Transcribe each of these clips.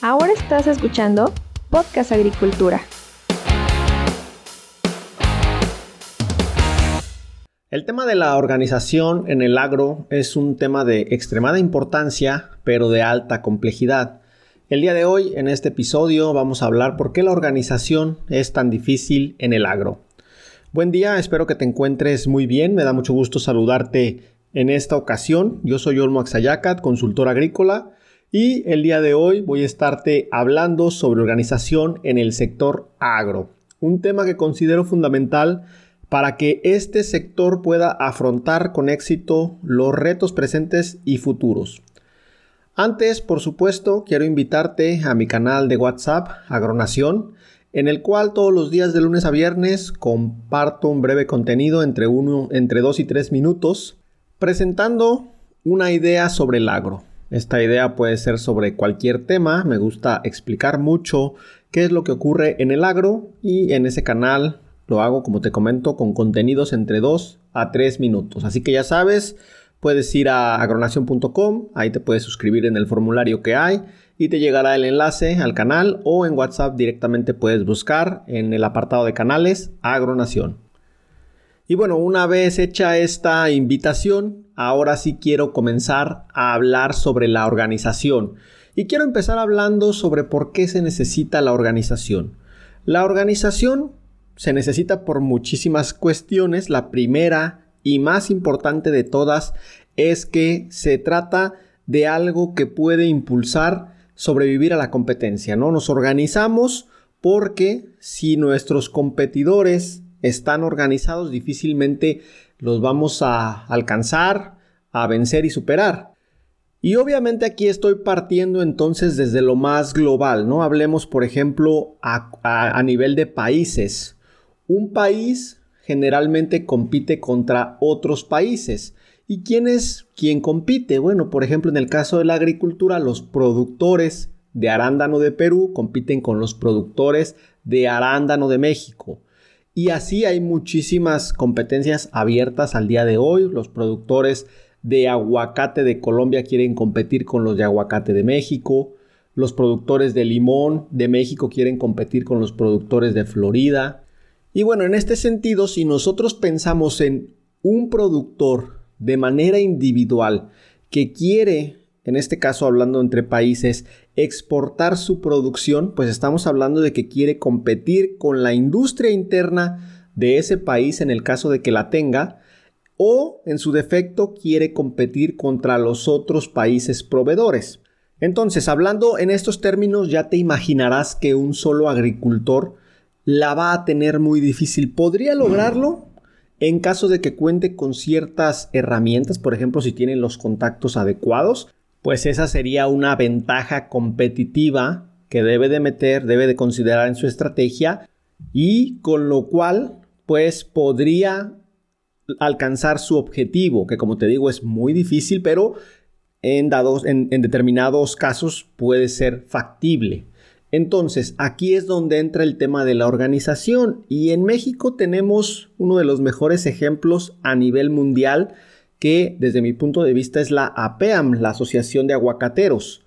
Ahora estás escuchando Podcast Agricultura. El tema de la organización en el agro es un tema de extremada importancia, pero de alta complejidad. El día de hoy, en este episodio, vamos a hablar por qué la organización es tan difícil en el agro. Buen día, espero que te encuentres muy bien, me da mucho gusto saludarte en esta ocasión. Yo soy Olmo Axayacat, consultor agrícola, y el día de hoy voy a estarte hablando sobre organización en el sector agro, un tema que considero fundamental para que este sector pueda afrontar con éxito los retos presentes y futuros. Antes, por supuesto, quiero invitarte a mi canal de WhatsApp, Agronación, en el cual todos los días de lunes a viernes comparto un breve contenido entre, uno, entre 2 y 3 minutos, presentando una idea sobre el agro. Esta idea puede ser sobre cualquier tema, me gusta explicar mucho qué es lo que ocurre en el agro y en ese canal lo hago, como te comento, con contenidos entre 2 a 3 minutos. Así que ya sabes, puedes ir a agronación.com, ahí te puedes suscribir en el formulario que hay y te llegará el enlace al canal o en WhatsApp directamente puedes buscar en el apartado de canales Agronación. Y bueno, una vez hecha esta invitación, ahora sí quiero comenzar a hablar sobre la organización. Y quiero empezar hablando sobre por qué se necesita la organización. La organización se necesita por muchísimas cuestiones. La primera y más importante de todas es que se trata de algo que puede impulsar sobrevivir a la competencia, ¿no? Nos organizamos porque si nuestros competidores están organizados, difícilmente los vamos a alcanzar, a vencer y superar. Y obviamente aquí estoy partiendo entonces desde lo más global, ¿no? Hablemos, por ejemplo, a, nivel de países. Un país generalmente compite contra otros países. ¿Y quién es quien compite? Bueno, por ejemplo, en el caso de la agricultura, los productores de arándano de Perú compiten con los productores de arándano de México. Y así hay muchísimas competencias abiertas al día de hoy. Los productores de aguacate de Colombia quieren competir con los de aguacate de México. Los productores de limón de México quieren competir con los productores de Florida. Y bueno, en este sentido, si nosotros pensamos en un productor de manera individual que quiere, en este caso hablando entre países, exportar su producción, pues estamos hablando de que quiere competir con la industria interna de ese país en el caso de que la tenga, o en su defecto quiere competir contra los otros países proveedores. Entonces, hablando en estos términos, ya te imaginarás que un solo agricultor la va a tener muy difícil. ¿Podría lograrlo? En caso de que cuente con ciertas herramientas, por ejemplo, si tiene los contactos adecuados, pues esa sería una ventaja competitiva que debe de meter, debe de considerar en su estrategia y con lo cual pues podría alcanzar su objetivo, que como te digo es muy difícil, pero en, dados, en determinados casos puede ser factible. Entonces, aquí es donde entra el tema de la organización y en México tenemos uno de los mejores ejemplos a nivel mundial que desde mi punto de vista es la APEAM, la Asociación de Aguacateros,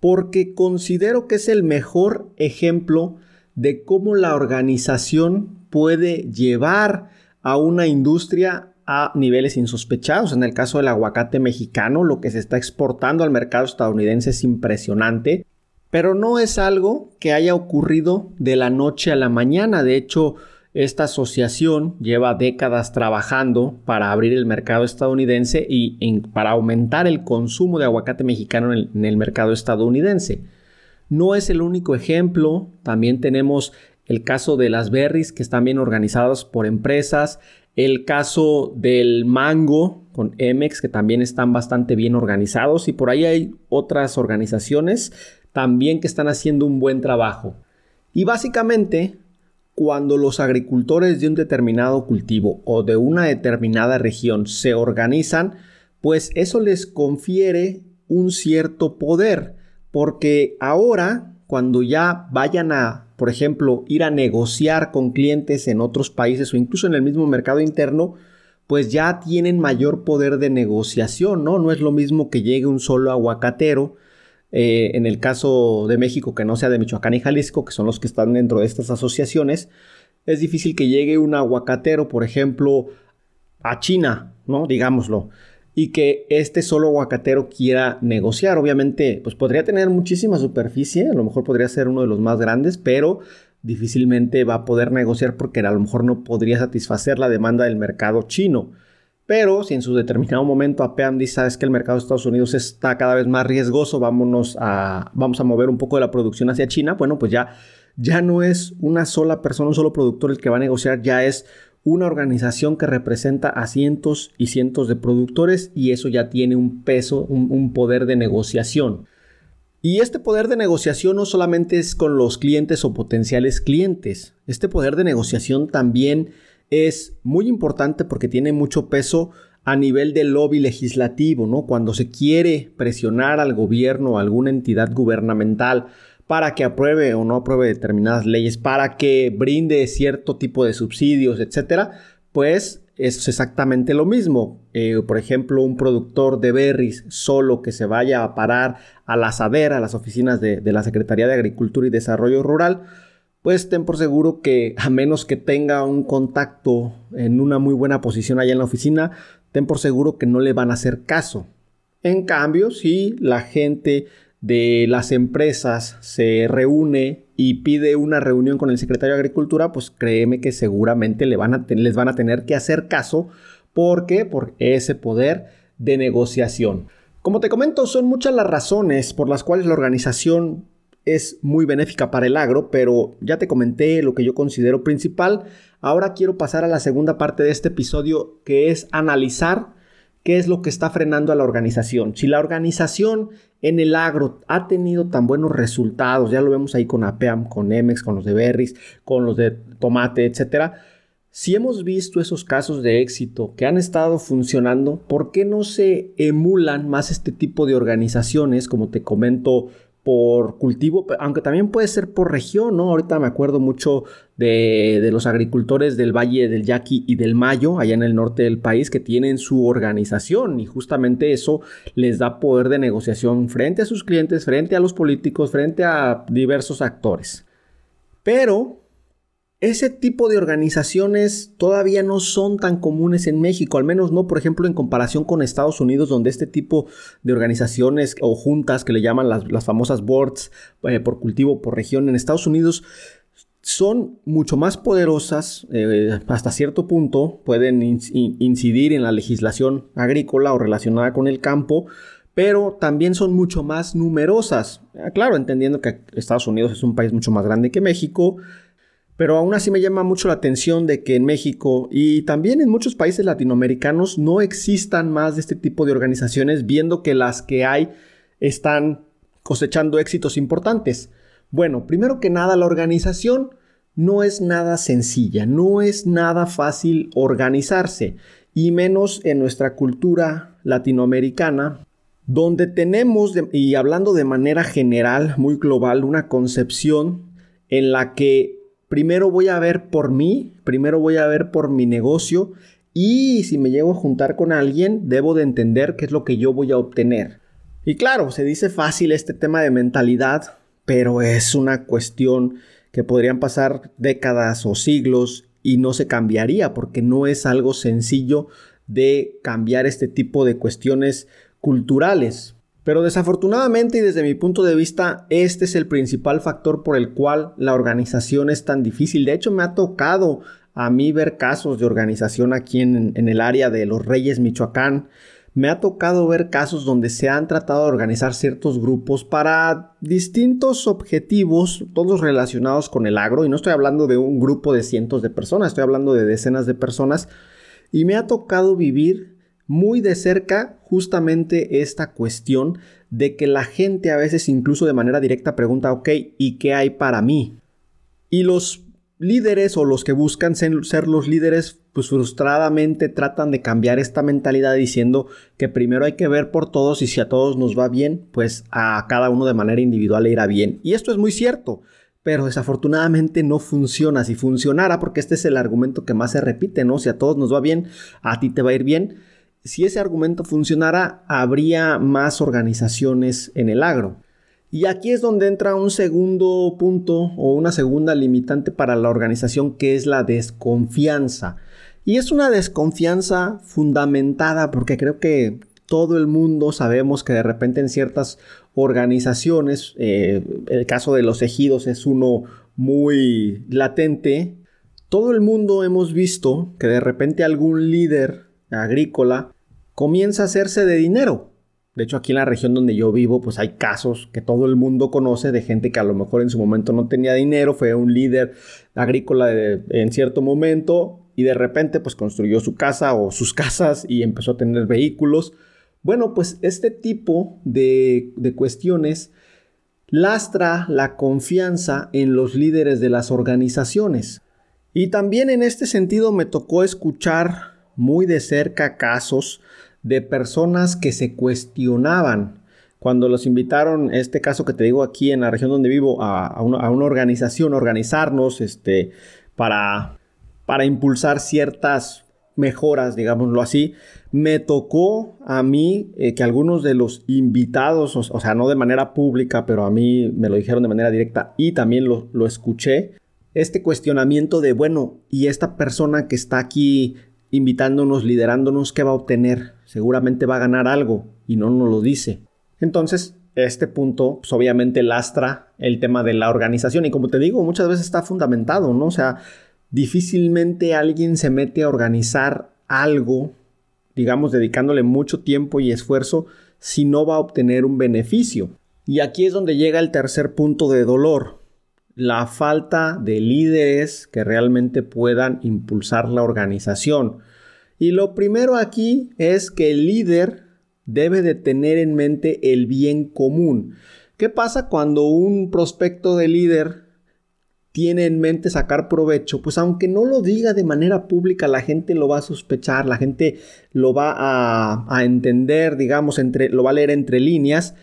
porque considero que es el mejor ejemplo de cómo la organización puede llevar a una industria a niveles insospechados. En el caso del aguacate mexicano, lo que se está exportando al mercado estadounidense es impresionante. Pero no es algo que haya ocurrido de la noche a la mañana. De hecho, esta asociación lleva décadas trabajando para abrir el mercado estadounidense y para aumentar el consumo de aguacate mexicano en el, mercado estadounidense. No es el único ejemplo, también tenemos el caso de las berries que están bien organizadas por empresas, el caso del mango con Emex que también están bastante bien organizados y por ahí hay otras organizaciones también que están haciendo un buen trabajo. Y básicamente, cuando los agricultores de un determinado cultivo o de una determinada región se organizan, pues eso les confiere un cierto poder, porque ahora, cuando ya vayan a, por ejemplo, ir a negociar con clientes en otros países o incluso en el mismo mercado interno, pues ya tienen mayor poder de negociación, ¿no? No es lo mismo que llegue un solo aguacatero eh, en el caso de México que no sea de Michoacán y Jalisco, que son los que están dentro de estas asociaciones, es difícil que llegue un aguacatero, por ejemplo, a China, ¿no? Digámoslo y que este solo aguacatero quiera negociar. Obviamente, pues podría tener muchísima superficie, a lo mejor podría ser uno de los más grandes, pero difícilmente va a poder negociar porque a lo mejor no podría satisfacer la demanda del mercado chino. Pero si en su determinado momento APEAM dice, sabes que el mercado de Estados Unidos está cada vez más riesgoso, vámonos a, vamos a mover un poco de la producción hacia China, bueno, pues ya, ya no es una sola persona, un solo productor el que va a negociar, ya es una organización que representa a cientos y cientos de productores y eso ya tiene un peso, un, poder de negociación. Y este poder de negociación no solamente es con los clientes o potenciales clientes, este poder de negociación también es muy importante porque tiene mucho peso a nivel del lobby legislativo, ¿no? Cuando se quiere presionar al gobierno o alguna entidad gubernamental para que apruebe o no apruebe determinadas leyes, para que brinde cierto tipo de subsidios, etcétera, pues es exactamente lo mismo. Eh, por ejemplo, un productor de berries solo que se vaya a parar a la SADER, a las oficinas de la Secretaría de Agricultura y Desarrollo Rural, pues ten por seguro que a menos que tenga un contacto en una muy buena posición allá en la oficina, ten por seguro que no le van a hacer caso. En cambio, si la gente de las empresas se reúne y pide una reunión con el secretario de Agricultura, pues créeme que seguramente le van a les van a tener que hacer caso. ¿Por qué? Por ese poder de negociación. Como te comento, son muchas las razones por las cuales la organización es muy benéfica para el agro, pero ya te comenté lo que yo considero principal. Ahora quiero pasar a la segunda parte de este episodio, que es analizar qué es lo que está frenando a la organización. Si la organización en el agro ha tenido tan buenos resultados, ya lo vemos ahí con APEAM, con Emex, con los de Berries, con los de Tomate, etcétera. Si hemos visto esos casos de éxito que han estado funcionando, ¿por qué no se emulan más este tipo de organizaciones, como te comento, por cultivo, aunque también puede ser por región, ¿no? Ahorita me acuerdo mucho de, los agricultores del Valle del Yaqui y del Mayo, allá en el norte del país, que tienen su organización y justamente eso les da poder de negociación frente a sus clientes, frente a los políticos, frente a diversos actores. Pero ese tipo de organizaciones todavía no son tan comunes en México, al menos no, por ejemplo, en comparación con Estados Unidos, donde este tipo de organizaciones o juntas que le llaman las, famosas boards eh, por cultivo, por región, en Estados Unidos son mucho más poderosas eh, hasta cierto punto, pueden incidir en la legislación agrícola o relacionada con el campo, pero también son mucho más numerosas. Ah, claro, entendiendo que Estados Unidos es un país mucho más grande que México, pero aún así me llama mucho la atención de que en México y también en muchos países latinoamericanos no existan más de este tipo de organizaciones, viendo que las que hay están cosechando éxitos importantes. Bueno, primero que nada, la organización no es nada sencilla, no es nada fácil organizarse, y menos en nuestra cultura latinoamericana, donde tenemos, y hablando de manera general, muy global, una concepción en la que primero voy a ver por mí, primero voy a ver por mi negocio y si me llego a juntar con alguien, debo de entender qué es lo que yo voy a obtener. Y claro, se dice fácil este tema de mentalidad, pero es una cuestión que podrían pasar décadas o siglos y no se cambiaría porque no es algo sencillo de cambiar este tipo de cuestiones culturales. Pero desafortunadamente y desde mi punto de vista, este es el principal factor por el cual la organización es tan difícil. De hecho, me ha tocado a mí ver casos de organización aquí en, el área de los Reyes, Michoacán. Me ha tocado ver casos donde se han tratado de organizar ciertos grupos para distintos objetivos, todos relacionados con el agro. Y no estoy hablando de un grupo de cientos de personas, estoy hablando de decenas de personas. Y me ha tocado vivir muy de cerca justamente esta cuestión de que la gente a veces incluso de manera directa pregunta, ok, ¿y qué hay para mí? Y los líderes o los que buscan ser, los líderes, pues frustradamente tratan de cambiar esta mentalidad diciendo que primero hay que ver por todos y si a todos nos va bien, pues a cada uno de manera individual le irá bien. Y esto es muy cierto. Pero desafortunadamente no funciona. Si funcionara, porque este es el argumento que más se repite, ¿no? Si a todos nos va bien, a ti te va a ir bien si ese argumento funcionara, habría más organizaciones en el agro. Y aquí es donde entra un segundo punto o una segunda limitante para la organización que es la desconfianza. Y es una desconfianza fundamentada porque creo que todo el mundo sabemos que de repente en ciertas organizaciones, eh, el caso de los ejidos es uno muy latente, todo el mundo hemos visto que de repente algún líder agrícola comienza a hacerse de dinero. De hecho, aquí en la región donde yo vivo, pues hay casos que todo el mundo conoce de gente que a lo mejor en su momento no tenía dinero, fue un líder agrícola en cierto momento y de repente pues construyó su casa o sus casas y empezó a tener vehículos. Bueno, pues este tipo de, de cuestiones lastra la confianza en los líderes de las organizaciones. Y también en este sentido me tocó escuchar muy de cerca casos de personas que se cuestionaban cuando los invitaron, este caso que te digo aquí en la región donde vivo, a, una, organización, organizarnos este, para, para impulsar ciertas mejoras, digámoslo así, me tocó a mí eh, que algunos de los invitados, o, sea, no de manera pública, pero a mí me lo dijeron de manera directa y también lo, lo escuché, este cuestionamiento de, bueno, ¿y esta persona que está aquí invitándonos, liderándonos, qué va a obtener? Seguramente va a ganar algo y no nos lo dice. Entonces, este punto, pues obviamente lastra el tema de la organización y como te digo, muchas veces está fundamentado, ¿no? O sea, difícilmente alguien se mete a organizar algo, digamos, dedicándole mucho tiempo y esfuerzo, si no va a obtener un beneficio. Y aquí es donde llega el tercer punto de dolor, la falta de líderes que realmente puedan impulsar la organización. Y lo primero aquí es que el líder debe de tener en mente el bien común. ¿Qué pasa cuando un prospecto de líder tiene en mente sacar provecho? Pues aunque no lo diga de manera pública, la gente lo va a sospechar, la gente lo va a, entender, digamos, entre, lo va a leer entre líneas.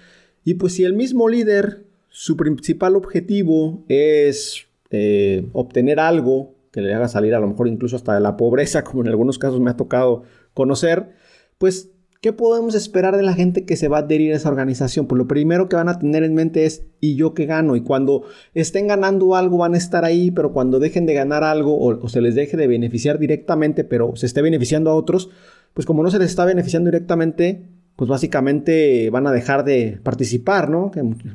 Y pues si el mismo líder su principal objetivo es eh, obtener algo que le haga salir a lo mejor incluso hasta de la pobreza, como en algunos casos me ha tocado conocer, pues, ¿qué podemos esperar de la gente que se va a adherir a esa organización? Pues lo primero que van a tener en mente es, ¿y yo qué gano? Y cuando estén ganando algo van a estar ahí, pero cuando dejen de ganar algo o, o se les deje de beneficiar directamente, pero se esté beneficiando a otros, pues como no se les está beneficiando directamente, pues básicamente van a dejar de participar, ¿no?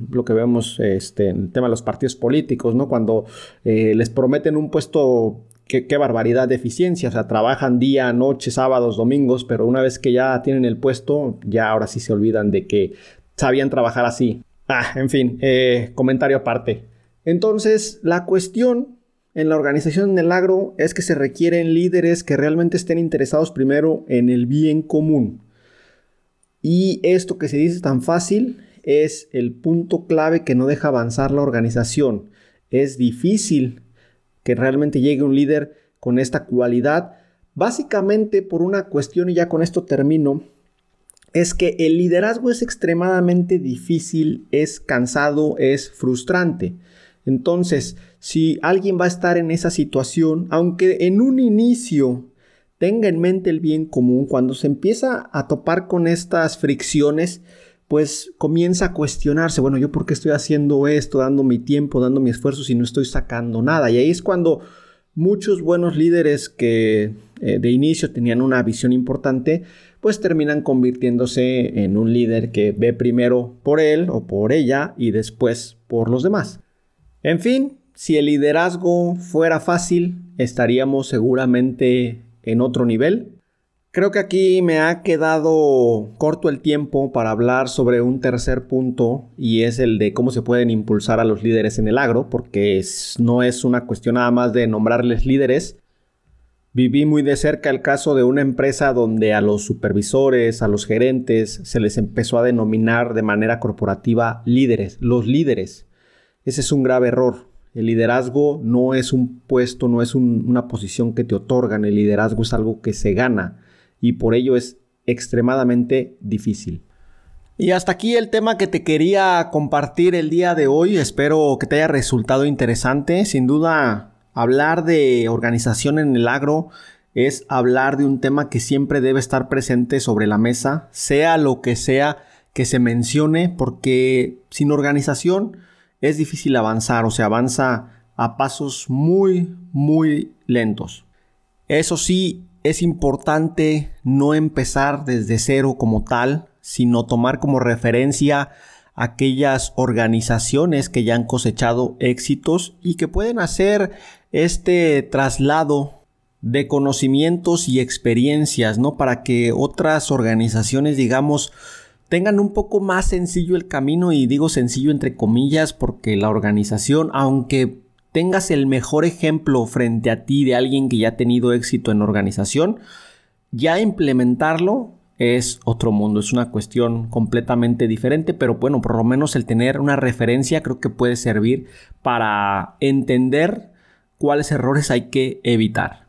Lo que vemos este, en el tema de los partidos políticos, ¿no? Cuando eh, les prometen un puesto, qué, barbaridad de eficiencia, o sea, trabajan día, noche, sábados, domingos, pero una vez que ya tienen el puesto, ya ahora sí se olvidan de que sabían trabajar así. Ah, en fin, eh, comentario aparte. Entonces, la cuestión en la organización del agro es que se requieren líderes que realmente estén interesados primero en el bien común y esto que se dice tan fácil es el punto clave que no deja avanzar la organización. Es difícil que realmente llegue un líder con esta cualidad, básicamente por una cuestión, y ya con esto termino, es que el liderazgo es extremadamente difícil, es cansado, es frustrante. Entonces, si alguien va a estar en esa situación, aunque en un inicio tenga en mente el bien común, cuando se empieza a topar con estas fricciones, pues comienza a cuestionarse, bueno, yo por qué estoy haciendo esto, dando mi tiempo, dando mi esfuerzo si no estoy sacando nada. Y ahí es cuando muchos buenos líderes que eh, de inicio tenían una visión importante, pues terminan convirtiéndose en un líder que ve primero por él o por ella y después por los demás. En fin, si el liderazgo fuera fácil, estaríamos seguramente en otro nivel. Creo que aquí me ha quedado corto el tiempo para hablar sobre un tercer punto y es el de cómo se pueden impulsar a los líderes en el agro, porque no es una cuestión nada más de nombrarles líderes. Viví muy de cerca el caso de una empresa donde a los supervisores, a los gerentes, se les empezó a denominar de manera corporativa líderes, los líderes. Ese es un grave error. El liderazgo no es un puesto, no es una posición que te otorgan, el liderazgo es algo que se gana y por ello es extremadamente difícil. Y hasta aquí el tema que te quería compartir el día de hoy. Espero que te haya resultado interesante. Sin duda, hablar de organización en el agro es hablar de un tema que siempre debe estar presente sobre la mesa, sea lo que sea que se mencione porque sin organización es difícil avanzar o se avanza a pasos muy, muy lentos. Eso sí, es importante no empezar desde cero como tal, sino tomar como referencia aquellas organizaciones que ya han cosechado éxitos y que pueden hacer este traslado de conocimientos y experiencias, ¿no? Para que otras organizaciones, digamos, tengan un poco más sencillo el camino y digo sencillo entre comillas porque la organización, aunque tengas el mejor ejemplo frente a ti de alguien que ya ha tenido éxito en organización, ya implementarlo es otro mundo, es una cuestión completamente diferente, pero bueno, por lo menos el tener una referencia creo que puede servir para entender cuáles errores hay que evitar.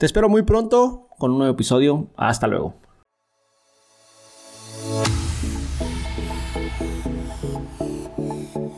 Te espero muy pronto con un nuevo episodio. Hasta luego.